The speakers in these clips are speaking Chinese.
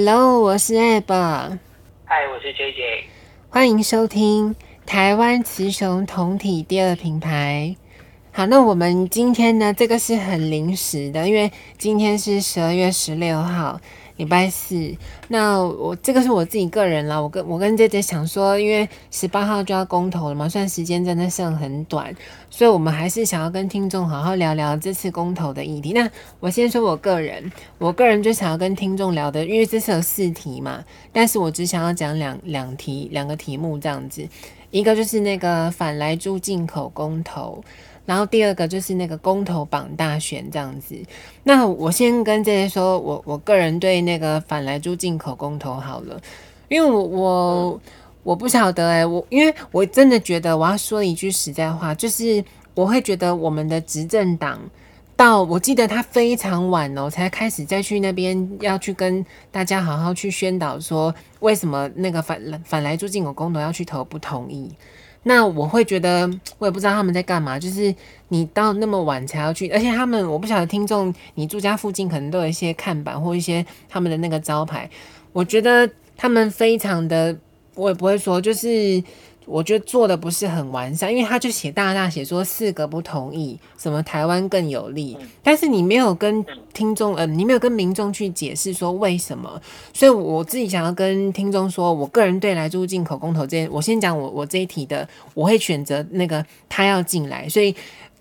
Hello，我是 Ab。嗨，我是 JJ。欢迎收听台湾雌雄同体第二品牌。好，那我们今天呢，这个是很临时的，因为今天是十二月十六号。礼拜四，那我这个是我自己个人啦。我跟我跟姐姐想说，因为十八号就要公投了嘛，虽然时间真的剩很短，所以我们还是想要跟听众好好聊聊这次公投的议题。那我先说我个人，我个人就想要跟听众聊的，因为这次有四题嘛，但是我只想要讲两两题两个题目这样子，一个就是那个反莱猪进口公投。然后第二个就是那个公投榜大选这样子。那我先跟这些说，我我个人对那个反莱猪进口公投好了，因为我我我不晓得哎、欸，我因为我真的觉得我要说一句实在话，就是我会觉得我们的执政党到我记得他非常晚哦才开始再去那边要去跟大家好好去宣导说为什么那个反反莱猪进口公投要去投不同意。那我会觉得，我也不知道他们在干嘛。就是你到那么晚才要去，而且他们，我不晓得听众，你住家附近可能都有一些看板或一些他们的那个招牌。我觉得他们非常的，我也不会说，就是。我觉得做的不是很完善，因为他就写大大写说四个不同意，什么台湾更有利，但是你没有跟听众，呃，你没有跟民众去解释说为什么，所以我自己想要跟听众说，我个人对来猪进口公投这件，我先讲我我这一题的，我会选择那个他要进来，所以。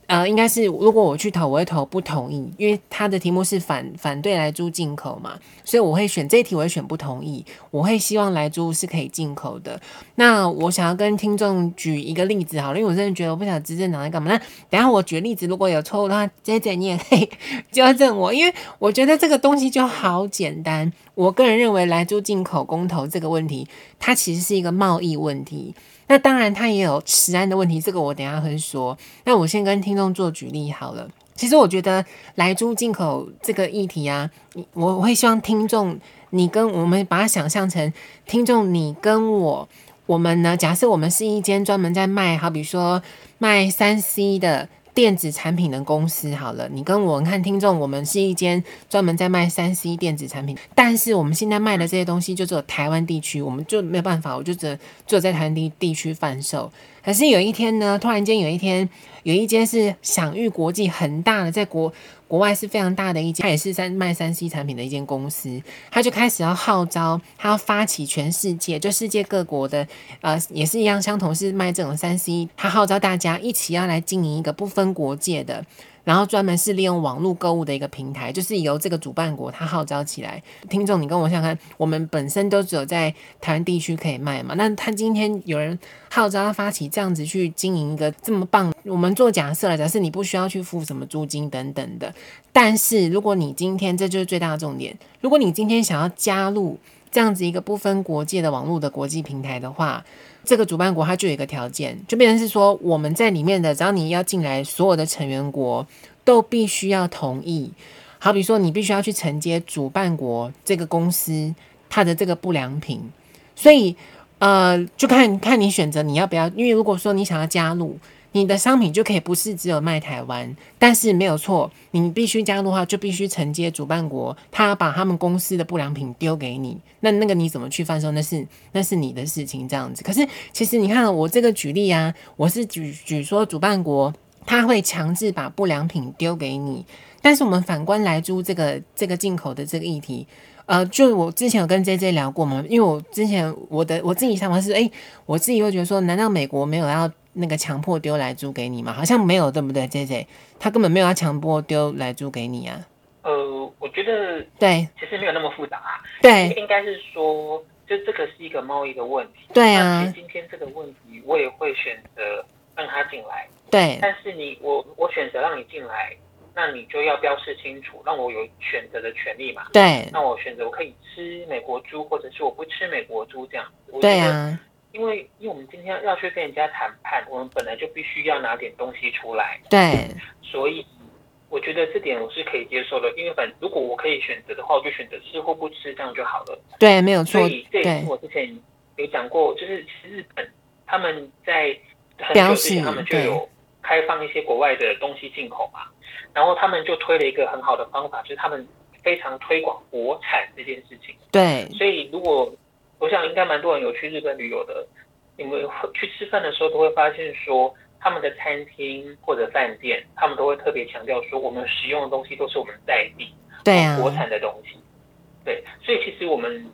呃，应该是如果我去投，我会投不同意，因为他的题目是反反对来猪进口嘛，所以我会选这一题，我会选不同意。我会希望来猪是可以进口的。那我想要跟听众举一个例子好了，因为我真的觉得我不想执政党在干嘛。那等下我举例子，如果有错误的话，，J J 你也可以 纠正我，因为我觉得这个东西就好简单。我个人认为来猪进口公投这个问题，它其实是一个贸易问题。那当然，它也有食安的问题，这个我等下会说。那我先跟听众做举例好了。其实我觉得来猪进口这个议题啊，我会希望听众你跟我们把它想象成听众你跟我，我们呢，假设我们是一间专门在卖，好比说卖三 C 的。电子产品的公司好了，你跟我看听众，我们是一间专门在卖三 C 电子产品，但是我们现在卖的这些东西就只有台湾地区，我们就没有办法，我就只只有在台湾地地区贩售。可是有一天呢，突然间有一天，有一间是享誉国际很大的，在国国外是非常大的一家，它也是三卖三 C 产品的一间公司，他就开始要号召，他要发起全世界，就世界各国的，呃，也是一样，相同是卖这种三 C，他号召大家一起要来经营一个不分国界的。然后专门是利用网络购物的一个平台，就是由这个主办国他号召起来。听众，你跟我想看，我们本身都只有在台湾地区可以卖嘛？那他今天有人号召他发起这样子去经营一个这么棒，我们做假设了，假设你不需要去付什么租金等等的。但是如果你今天，这就是最大的重点，如果你今天想要加入这样子一个不分国界的网络的国际平台的话，这个主办国它就有一个条件，就变成是说我们在里面的，只要你要进来，所有的成员国都必须要同意。好比说，你必须要去承接主办国这个公司它的这个不良品，所以呃，就看看你选择你要不要。因为如果说你想要加入。你的商品就可以不是只有卖台湾，但是没有错，你必须加入的话，就必须承接主办国，他把他们公司的不良品丢给你，那那个你怎么去贩售？那是那是你的事情，这样子。可是其实你看我这个举例啊，我是举举说主办国他会强制把不良品丢给你，但是我们反观莱猪这个这个进口的这个议题，呃，就我之前有跟 JJ 聊过嘛，因为我之前我的我自己想法是，哎、欸，我自己会觉得说，难道美国没有要？那个强迫丢来租给你吗？好像没有，对不对？JJ，他根本没有要强迫丢来租给你啊。呃，我觉得对，其实没有那么复杂啊。对，应该是说，就这个是一个贸易的问题。对啊。其实今天这个问题，我也会选择让他进来。对。但是你，我我选择让你进来，那你就要标示清楚，让我有选择的权利嘛。对。那我选择我可以吃美国猪，或者是我不吃美国猪这样。对啊。因为，因为我们今天要去跟人家谈判，我们本来就必须要拿点东西出来。对，所以我觉得这点我是可以接受的。因为反如果我可以选择的话，我就选择吃或不吃，这样就好了。对，没有错。所以这也是我之前有讲过，就是日本他们在很久之前他们就有开放一些国外的东西进口嘛，然后他们就推了一个很好的方法，就是他们。非常推广国产这件事情。对，所以如果我想应该蛮多人有去日本旅游的，你们去吃饭的时候都会发现说，他们的餐厅或者饭店，他们都会特别强调说，我们使用的东西都是我们在地，对啊，国产的东西。对，所以其实我们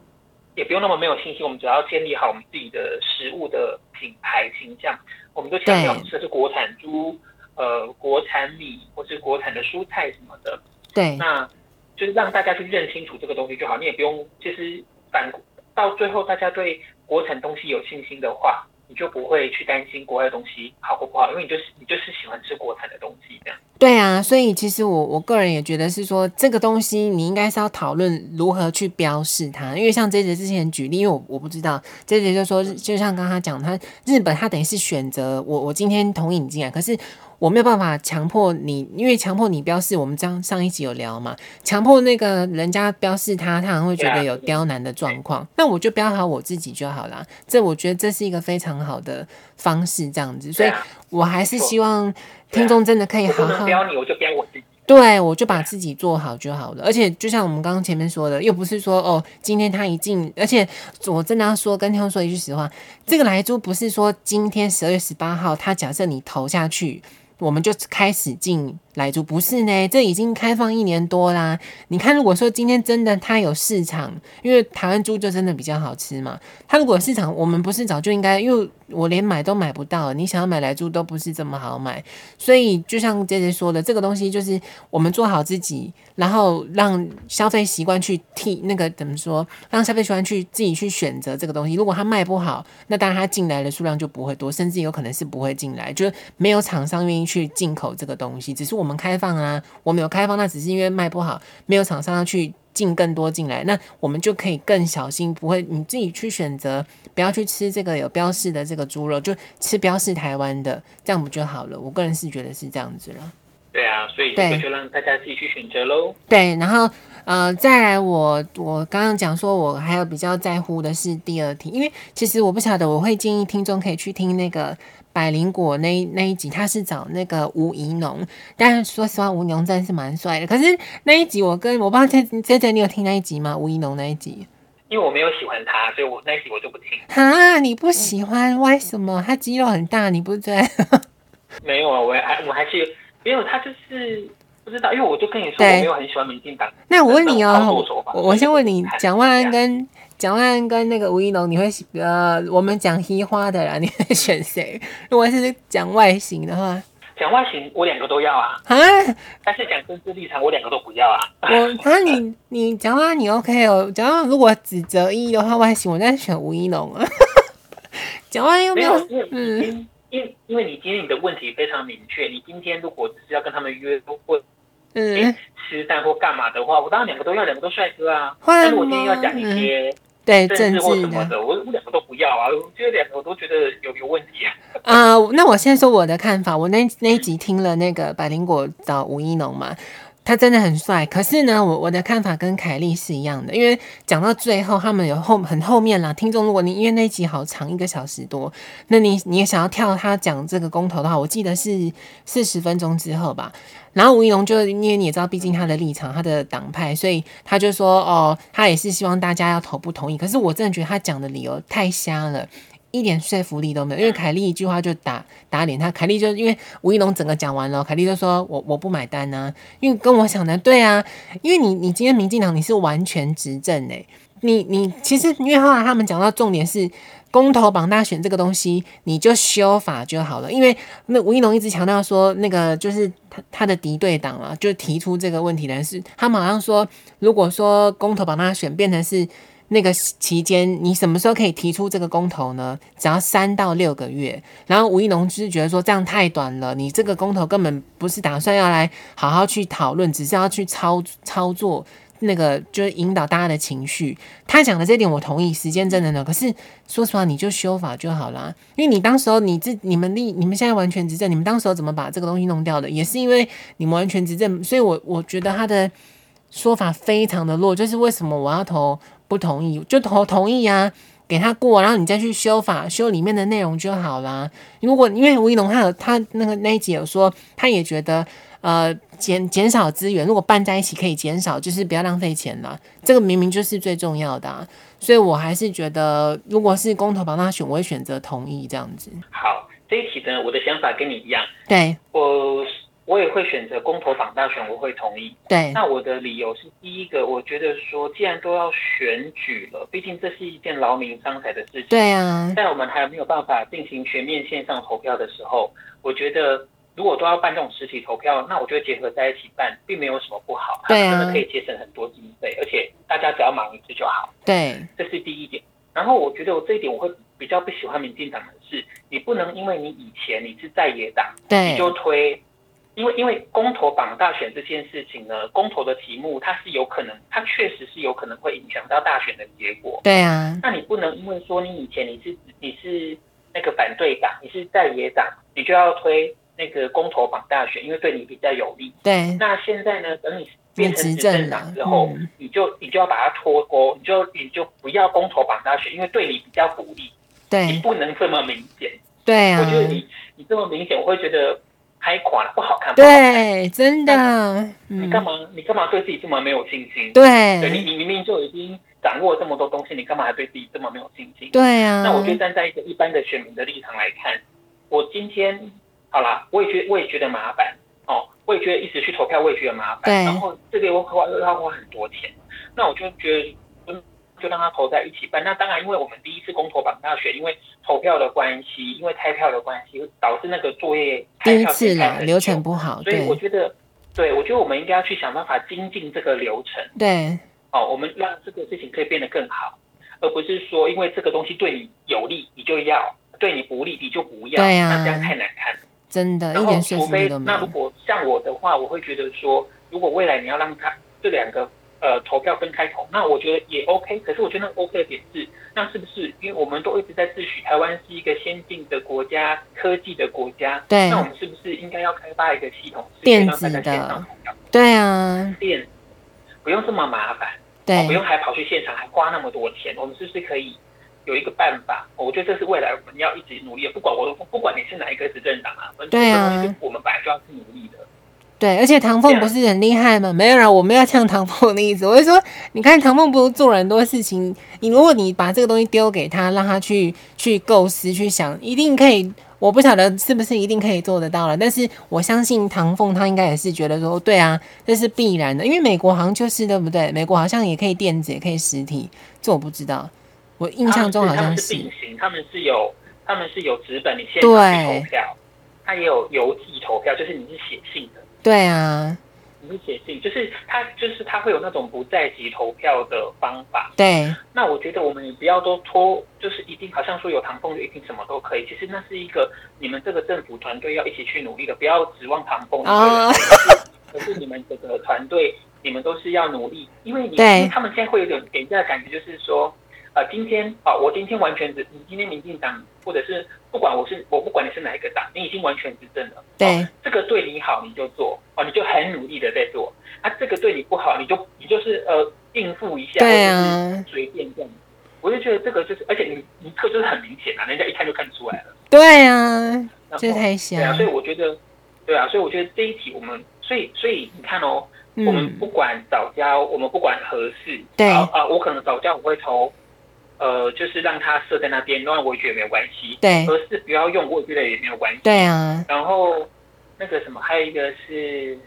也不用那么没有信心，我们只要建立好我们自己的食物的品牌形象，我们都强调吃的是国产猪。呃，国产米或是国产的蔬菜什么的，对，那就是让大家去认清楚这个东西就好。你也不用，其实反到最后，大家对国产东西有信心的话，你就不会去担心国外的东西好或不好，因为你就是你就是喜欢吃国产的东西这样。对啊，所以其实我我个人也觉得是说，这个东西你应该是要讨论如何去标示它，因为像 JJ 之前举例，因为我我不知道 JJ 就说，就像刚刚他讲，他日本他等于是选择我我今天同意你进来，可是。我没有办法强迫你，因为强迫你标示，我们上上一集有聊嘛，强迫那个人家标示他，他可能会觉得有刁难的状况。那我就标好我自己就好啦。这我觉得这是一个非常好的方式，这样子。所以我还是希望听众真的可以好好标你，我就标我自己。对，我就把自己做好就好了。而且就像我们刚刚前面说的，又不是说哦，今天他一进，而且我真的要说跟听众说一句实话，这个来猪不是说今天十二月十八号，他假设你投下去。我们就开始进莱猪，不是呢？这已经开放一年多啦。你看，如果说今天真的它有市场，因为台湾猪就真的比较好吃嘛。它如果市场，我们不是早就应该？因为我连买都买不到，你想要买莱猪都不是这么好买。所以就像姐姐说的，这个东西就是我们做好自己，然后让消费习惯去替那个怎么说？让消费习惯去自己去选择这个东西。如果它卖不好，那当然它进来的数量就不会多，甚至有可能是不会进来，就是没有厂商愿意去进口这个东西。只是我们开放啊，我们有开放，那只是因为卖不好，没有厂商要去进更多进来，那我们就可以更小心，不会你自己去选择，不要去吃这个有标示的这个猪肉，就吃标示台湾的，这样不就好了？我个人是觉得是这样子了。对啊，所以这个就让大家自己去选择喽。对，然后呃，再来我我刚刚讲说，我还有比较在乎的是第二题，因为其实我不晓得，我会建议听众可以去听那个。百灵果那那一集，他是找那个吴怡农，但是说实话，吴怡农真的是蛮帅的。可是那一集我跟我不知道这这这你有听那一集吗？吴怡农那一集，因为我没有喜欢他，所以我那一集我就不听。哈，你不喜欢？为什么？他肌肉很大，你不对？没有啊，我还我还是没有，他就是不知道，因为我就跟你说，我没有很喜欢民进党。那我问你哦，我我先问你，蒋万安跟。蒋万安跟那个吴一龙，你会呃，我们讲黑花的啦，你会选谁？如果是讲外形的话，讲外形我两个都要啊。啊，但是讲政治立场我两个都不要啊。我啊，你你讲话你 OK 哦？讲话如果只择一的话，外形我再选吴一龙啊。讲话又没有，没有嗯，因因为你今天你的问题非常明确，你今天如果只是要跟他们约会，嗯，吃饭或干嘛的话，我当然两个都要，两个都帅哥啊。但是我今天要讲一些。嗯对政治或什么的，我我两个都不要啊！我觉得两个我都觉得有有问题啊。啊、呃，那我先说我的看法。我那那一集听了那个百灵果找吴一农嘛，他真的很帅。可是呢，我我的看法跟凯莉是一样的，因为讲到最后，他们有后很后面啦。听众，如果你因为那一集好长，一个小时多，那你你也想要跳他讲这个公投的话，我记得是四十分钟之后吧。然后吴一龙就因为你也知道，毕竟他的立场、他的党派，所以他就说哦，他也是希望大家要投不同意。可是我真的觉得他讲的理由太瞎了，一点说服力都没有。因为凯莉一句话就打打脸他，凯莉就因为吴一龙整个讲完了，凯莉就说我我不买单啊，因为跟我想的对啊，因为你你今天民进党你是完全执政诶，你你其实因为后来他们讲到重点是。公投绑大选这个东西，你就修法就好了。因为那吴一龙一直强调说，那个就是他他的敌对党啊，就提出这个问题的是，他马上说，如果说公投绑大选变成是那个期间，你什么时候可以提出这个公投呢？只要三到六个月。然后吴一农就是觉得说这样太短了，你这个公投根本不是打算要来好好去讨论，只是要去操操作。那个就是引导大家的情绪，他讲的这点我同意，时间真的呢。可是说实话，你就修法就好啦，因为你当时候你自你们立你们现在完全执政，你们当时候怎么把这个东西弄掉的，也是因为你们完全执政，所以我我觉得他的说法非常的弱，就是为什么我要投不同意，就同同意啊。给他过，然后你再去修法修里面的内容就好啦。如果因为吴一龙他有他那个那一集有说，他也觉得呃减减少资源，如果办在一起可以减少，就是不要浪费钱啦。这个明明就是最重要的啊，所以我还是觉得，如果是公投帮他选，我会选择同意这样子。好，这一题呢，我的想法跟你一样。对，我。我也会选择公投党大选，我会同意。对，那我的理由是，第一个，我觉得说，既然都要选举了，毕竟这是一件劳民伤财的事情。对啊。在我们还没有办法进行全面线上投票的时候，我觉得如果都要办这种实体投票，那我觉得结合在一起办，并没有什么不好。对啊。真的可以节省很多经费，而且大家只要忙一次就好。对，这是第一点。然后我觉得我这一点我会比较不喜欢民进党的是，你不能因为你以前你是在野党，对，你就推。因为因为公投绑大选这件事情呢，公投的题目它是有可能，它确实是有可能会影响到大选的结果。对啊，那你不能因为说你以前你是你是那个反对党，你是在野党，你就要推那个公投绑大选，因为对你比较有利。对。那现在呢，等你变成执政党之后，嗯、你就你就要把它脱钩，你就你就不要公投绑大选，因为对你比较不利。对。你不能这么明显。对啊。我觉得你你这么明显，我会觉得。拍垮了不好看，对，真的。你干嘛？嗯、你干嘛对自己这么没有信心？对，对你，你明明就已经掌握这么多东西，你干嘛还对自己这么没有信心？对啊。那我觉得站在一个一般的选民的立场来看，我今天好啦，我也觉我也觉得麻烦哦，我也觉得一直去投票，我也觉得麻烦。对。然后这个又花又要花很多钱，那我就觉得。就让他投在一起办。那当然，因为我们第一次公投榜大选，因为投票的关系，因为开票的关系，导致那个作业第一次了流程不好。所以我觉得，对，我觉得我们应该要去想办法精进这个流程。对，哦，我们让这个事情可以变得更好，而不是说因为这个东西对你有利，你就要；对你不利，你就不要。对啊，那这样太难看了。真的，然后除非那如果像我的话，我会觉得说，如果未来你要让他这两个。呃，投票分开投，那我觉得也 OK。可是我觉得那 OK 的点是，那是不是因为我们都一直在自诩台湾是一个先进的国家、科技的国家？对。那我们是不是应该要开发一个系统，电子的？对啊。电，不用这么麻烦，对，不用还跑去现场还花那么多钱。我们是不是可以有一个办法？我觉得这是未来我们要一直努力的。不管我不管你是哪一个执政党啊，对啊，我们本来就要去努力的。对，而且唐凤不是很厉害吗？没有人，我没有呛唐凤的意思。我是说，你看唐凤不是做了很多事情，你如果你把这个东西丢给他，让他去去构思、去想，一定可以。我不晓得是不是一定可以做得到了，但是我相信唐凤他应该也是觉得说，对啊，这是必然的，因为美国好像就是对不对？美国好像也可以电子，也可以实体，这我不知道。我印象中好像是并行，他们是有他们是有纸本，你现场去投票，他也有邮寄投票，就是你是写信的。对啊，你是写信，就是他，就是他会有那种不在籍投票的方法。对，那我觉得我们也不要都拖，就是一定好像说有唐凤就一定什么都可以。其实那是一个你们这个政府团队要一起去努力的，不要指望唐凤。啊，可是你们这个团队，你们都是要努力，因为你他们现在会有点给人家的感觉就是说。呃，今天啊，我今天完全执，你今天民进党，或者是不管我是我不管你是哪一个党，你已经完全执政了。对、哦，这个对你好你就做，哦，你就很努力的在做。啊，这个对你不好，你就你就是呃应付一下，对啊，随便这样。我就觉得这个就是，而且你你特就是很明显啊，人家一看就看出来了。对啊，这太香。对啊，所以我觉得，对啊，所以我觉得这一题我们，所以所以你看哦，嗯、我们不管早教，我们不管合适，对啊，啊，我可能早教我会投。呃，就是让它设在那边，那我也觉得没有关系。对，可是不要用，我也觉得也没有关系。对啊。然后那个什么，还有一个是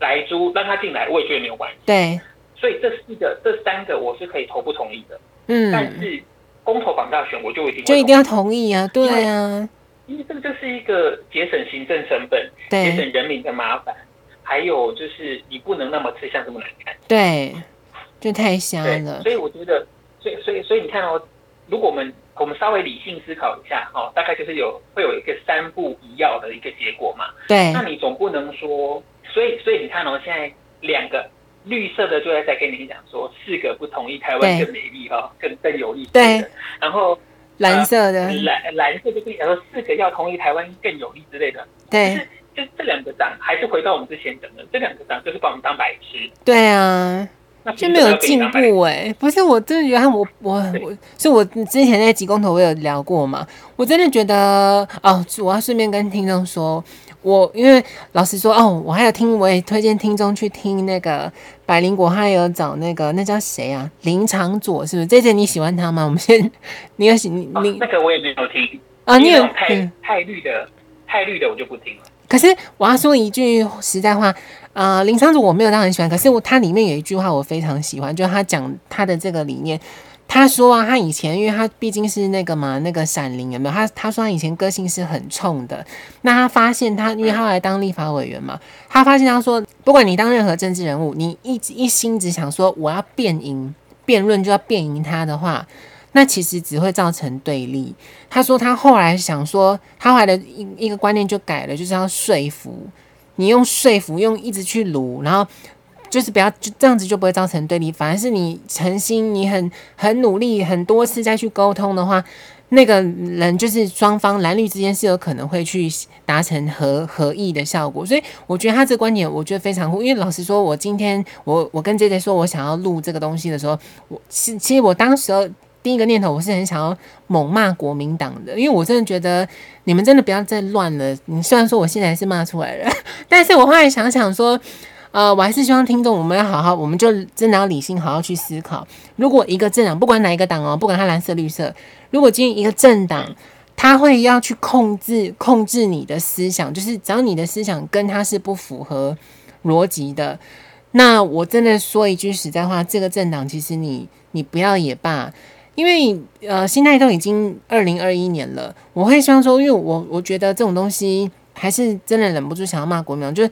来租，让他进来，我也觉得没有关系。对。所以这四个、这三个，我是可以投不同意的。嗯。但是公投绑大选，我就一定就一定要同意啊！对啊。因为这个就是一个节省行政成本、节省人民的麻烦，还有就是你不能那么吃相这么难看。对，就太瞎了。所以我觉得。所以，所以，所以你看哦，如果我们我们稍微理性思考一下哦，大概就是有会有一个三不一要的一个结果嘛。对。那你总不能说，所以，所以你看哦，现在两个绿色的就在在跟你讲说，四个不同意台湾更美丽哈，更更有利。对。然后蓝色的蓝蓝色就跟你讲说，四个要同意台湾更有利之类的。对。就是就这两个党还是回到我们之前讲的，这两个党就是把我们当白痴。对啊。就没有进步哎、欸，不是，我真的觉得我我我，是我之前在几公投我有聊过嘛，我真的觉得哦，我要顺便跟听众说，我因为老实说哦，我还有听，我也推荐听众去听那个百灵果，还有找那个那叫谁啊？林长佐是不是？这这你喜欢他吗？我们先，你有喜你、哦、你那个我也没有听啊，你有太太绿的太绿的我就不听了。可是我要说一句实在话。啊、林昶佐我没有到很喜欢，可是我他里面有一句话我非常喜欢，就是他讲他的这个理念。他说啊，他以前因为他毕竟是那个嘛，那个闪灵有没有？他他说他以前个性是很冲的。那他发现他，因为他来当立法委员嘛，他发现他说，不管你当任何政治人物，你一一心只想说我要辩赢辩论就要辩赢他的话，那其实只会造成对立。他说他后来想说，他后来的一一个观念就改了，就是要说服。你用说服，用一直去卢，然后就是不要就这样子，就不会造成对立。反而是你诚心，你很很努力，很多次再去沟通的话，那个人就是双方蓝绿之间是有可能会去达成合合意的效果。所以我觉得他这个观点，我觉得非常酷。因为老实说，我今天我我跟 JJ 说我想要录这个东西的时候，我其其实我当时。第一个念头，我是很想要猛骂国民党的，因为我真的觉得你们真的不要再乱了。你虽然说我现在是骂出来了，但是我后来想想说，呃，我还是希望听众我们要好好，我们就真的要理性，好好去思考。如果一个政党，不管哪一个党哦，不管他蓝色绿色，如果今天一个政党，他会要去控制控制你的思想，就是只要你的思想跟他是不符合逻辑的，那我真的说一句实在话，这个政党其实你你不要也罢。因为呃，现在都已经二零二一年了，我会希望说，因为我我觉得这种东西还是真的忍不住想要骂国民党，就是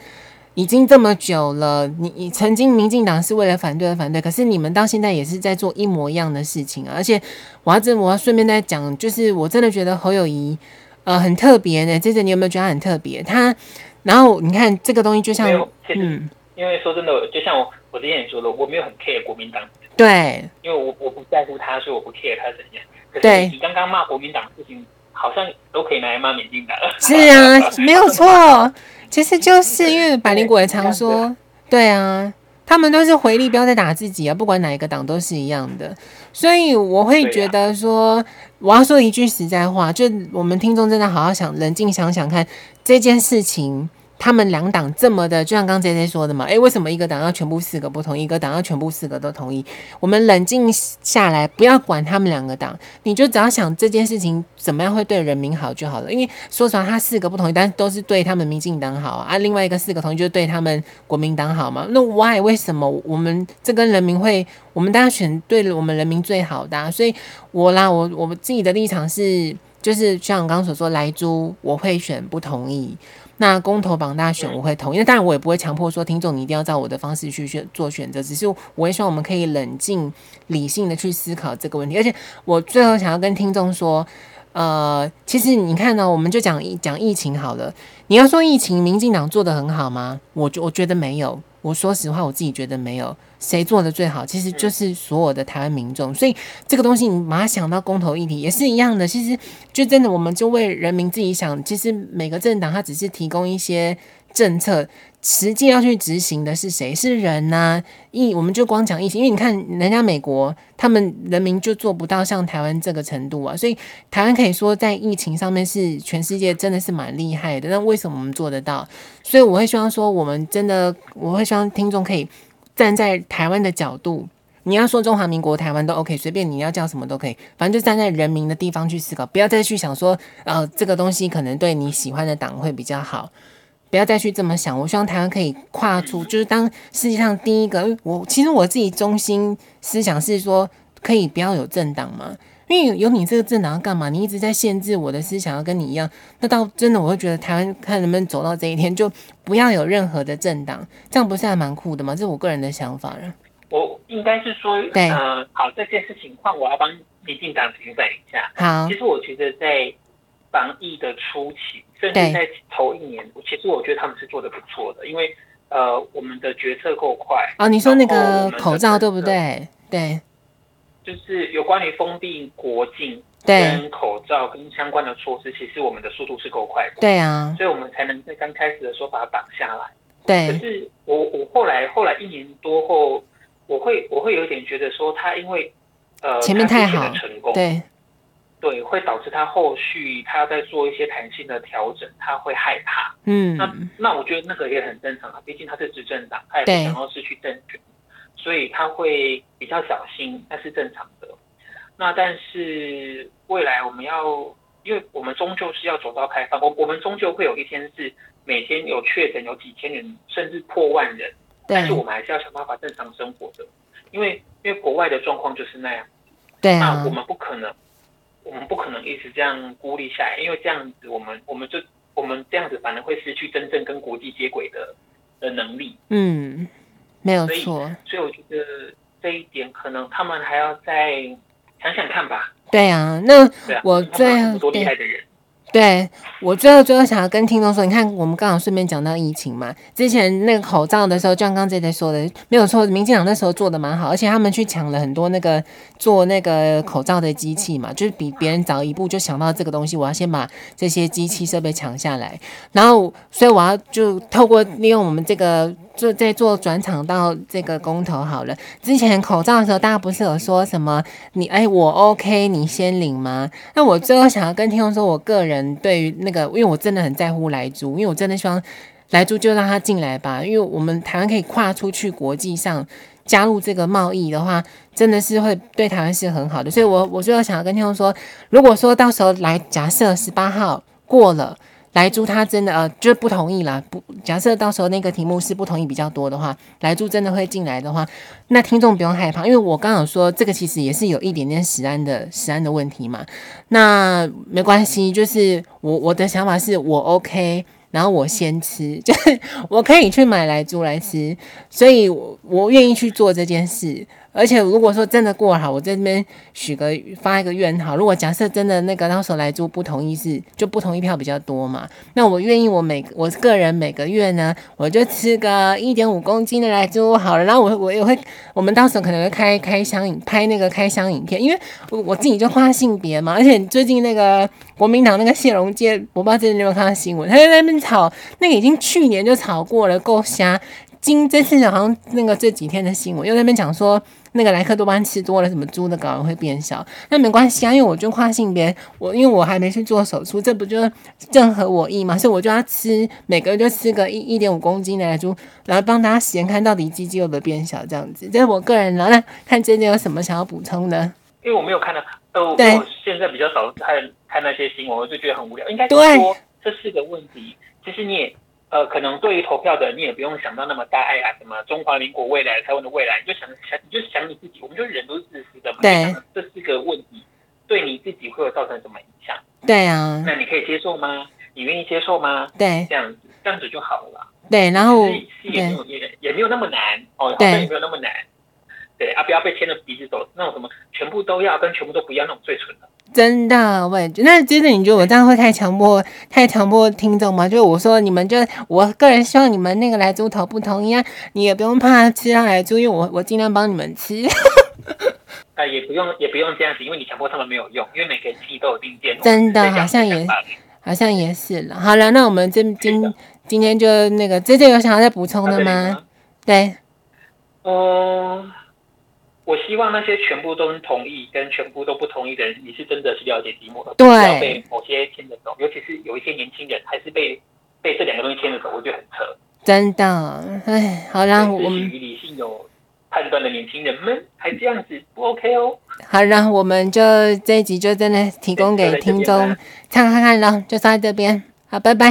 已经这么久了，你你曾经民进党是为了反对而反对，可是你们到现在也是在做一模一样的事情啊！而且我要这我要顺便再讲，就是我真的觉得侯友谊呃很特别的，这次你有没有觉得他很特别？他然后你看这个东西就像嗯，因为说真的，就像我我之前也说了，我没有很 care 国民党。对，因为我我不在乎他，所以我不 care 他怎样。可是你刚刚骂国民党的事情，好像都可以拿来骂民进党。是啊，没有错。其实就是因为百灵果也常说，对啊，他们都是回力标在打自己啊，不管哪一个党都是一样的。所以我会觉得说，我要说一句实在话，就我们听众真的好好想，冷静想想看这件事情。他们两党这么的，就像刚刚 JJ 说的嘛，诶，为什么一个党要全部四个不同意，一个党要全部四个都同意？我们冷静下来，不要管他们两个党，你就只要想这件事情怎么样会对人民好就好了。因为说实话，他四个不同意，但是都是对他们民进党好啊。另外一个四个同意，就是对他们国民党好嘛。那 why 为什么我们这跟人民会，我们当然选对我们人民最好的。所以我啦，我我自己的立场是，就是像我刚刚所说，莱猪我会选不同意。那公投榜大选我会投，因为当然我也不会强迫说听众你一定要照我的方式去选做选择，只是我也希望我们可以冷静理性的去思考这个问题。而且我最后想要跟听众说，呃，其实你看呢，我们就讲讲疫情好了。你要说疫情，民进党做的很好吗？我觉我觉得没有。我说实话，我自己觉得没有。谁做的最好，其实就是所有的台湾民众。所以这个东西，你马上想到公投议题也是一样的。其实就真的，我们就为人民自己想。其实每个政党，它只是提供一些政策，实际要去执行的是谁？是人呐、啊。疫，我们就光讲疫情，因为你看人家美国，他们人民就做不到像台湾这个程度啊。所以台湾可以说在疫情上面是全世界真的是蛮厉害的。那为什么我们做得到？所以我会希望说，我们真的，我会希望听众可以。站在台湾的角度，你要说中华民国台湾都 OK，随便你要叫什么都可以，反正就站在人民的地方去思考，不要再去想说，呃，这个东西可能对你喜欢的党会比较好，不要再去这么想。我希望台湾可以跨出，就是当世界上第一个。我其实我自己中心思想是说，可以不要有政党嘛？因为有你这个政党要干嘛？你一直在限制我的思想，要跟你一样，那到真的我会觉得台湾看能不能走到这一天，就不要有任何的政党，这样不是还蛮酷的吗？这是我个人的想法。我应该是说，对，呃，好，这件事情换我要帮民进党平反一下。好，其实我觉得在防疫的初期，甚至在头一年，其实我觉得他们是做的不错的，因为呃，我们的决策够快。哦，你说那个口罩对不对？对。就是有关于封闭国境、跟口罩、跟相关的措施，其实我们的速度是够快的。对啊，所以我们才能在刚开始的时候把它挡下来。对。可是我我后来后来一年多后，我会我会有点觉得说他因为呃前面太好成功对。对，会导致他后续他要再做一些弹性的调整，他会害怕。嗯，那那我觉得那个也很正常啊，毕竟他是执政党，他也不想要失去政权，所以他会比较小心，那是正常的。那但是未来我们要，因为我们终究是要走到开放，我我们终究会有一天是每天有确诊有几千人，甚至破万人，但是我们还是要想办法正常生活的，因为因为国外的状况就是那样。对啊，那我们不可能。我们不可能一直这样孤立下来，因为这样子，我们我们就我们这样子，反而会失去真正跟国际接轨的的能力。嗯，没有错。所以我觉得这一点可能他们还要再想想看吧。对啊，那我最多厉害的人。对，我最后最后想要跟听众说，你看我们刚好顺便讲到疫情嘛，之前那个口罩的时候，就像刚刚这在说的，没有错，民进党那时候做的蛮好，而且他们去抢了很多那个做那个口罩的机器嘛，就是比别人早一步就想到这个东西，我要先把这些机器设备抢下来，然后所以我要就透过利用我们这个。做在做转场到这个公投好了。之前口罩的时候，大家不是有说什么你哎我 OK 你先领吗？那我最后想要跟听众说，我个人对于那个，因为我真的很在乎莱猪，因为我真的希望莱猪就让它进来吧，因为我们台湾可以跨出去国际上加入这个贸易的话，真的是会对台湾是很好的。所以我我最后想要跟听众说，如果说到时候来假设十八号过了。莱猪他真的呃，就不同意啦。不，假设到时候那个题目是不同意比较多的话，莱猪真的会进来的话，那听众不用害怕，因为我刚好说这个其实也是有一点点食安的食安的问题嘛。那没关系，就是我我的想法是我 OK，然后我先吃，就是我可以去买莱猪来吃，所以我我愿意去做这件事。而且如果说真的过好，我在这边许个发一个愿好。如果假设真的那个到时候来租不同意是就不同意票比较多嘛，那我愿意我每我个人每个月呢，我就吃个一点五公斤的来租好了。然后我我也会，我们到时候可能会开开箱影拍那个开箱影片，因为我我自己就跨性别嘛。而且最近那个国民党那个谢龙介，我不知道最近有没有看到新闻，他在那边炒那个已经去年就炒过了，够瞎。今这次好像那个这几天的新闻又在那边讲说。那个莱克多巴胺吃多了，什么猪的睾丸会变小？那没关系啊，因为我就跨性别，我因为我还没去做手术，这不就正合我意嘛？所以我就要吃，每个月就吃个一一点五公斤的莱猪，然后帮大家实验看到底鸡鸡有没有变小，这样子。这是我个人，然后看真的有什么想要补充的？因为我没有看到，呃，对我现在比较少看看那些新闻，我就觉得很无聊。应该说这是个问题，其实你也。呃，可能对于投票的，你也不用想到那么大爱啊，什么中华民国未来、台湾的未来，你就想想，你就想你自己。我们就人都是自私的嘛。对。这是个问题，对你自己会有造成什么影响？对啊。那你可以接受吗？你愿意接受吗？对。这样子，这样子就好了。对，然后也也没有也也没有那么难哦，好像也没有那么难。对啊，不要被牵着鼻子走，那种什么全部都要跟全部都不要那种最蠢的。真的，我也觉得。那接着你觉得我这样会太强迫，太强迫听众吗？就是我说你们就，我个人希望你们那个来猪头不同意啊，你也不用怕吃到来猪，因为我我尽量帮你们吃。啊，也不用也不用这样子，因为你强迫他们没有用，因为每个人自己都有定见。真的，好像也好像也是了。好了，那我们今今今天就那个，这这有想要再补充的吗？吗对，嗯。我希望那些全部都同意跟全部都不同意的人，你是真的是了解题目的，对，不要被某些牵着走，尤其是有一些年轻人还是被被这两个东西牵着走，我觉得很扯。真的，哎，好啦，我们与理性有判断的年轻人们还这样子不 OK 哦。好，然后我们就这一集就真的提供给听众参考看看了，就在这边。好，拜拜。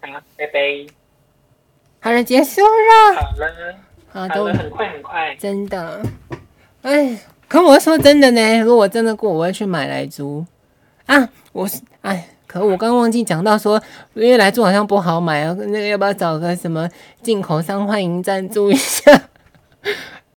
好，拜拜。好了，结束了。好了，好，都很快很快，真的。哎，可我说真的呢，如果我真的过，我会去买来猪啊！我是哎，可我刚忘记讲到说，因为来猪好像不好买啊，那个要不要找个什么进口商欢迎赞助一下？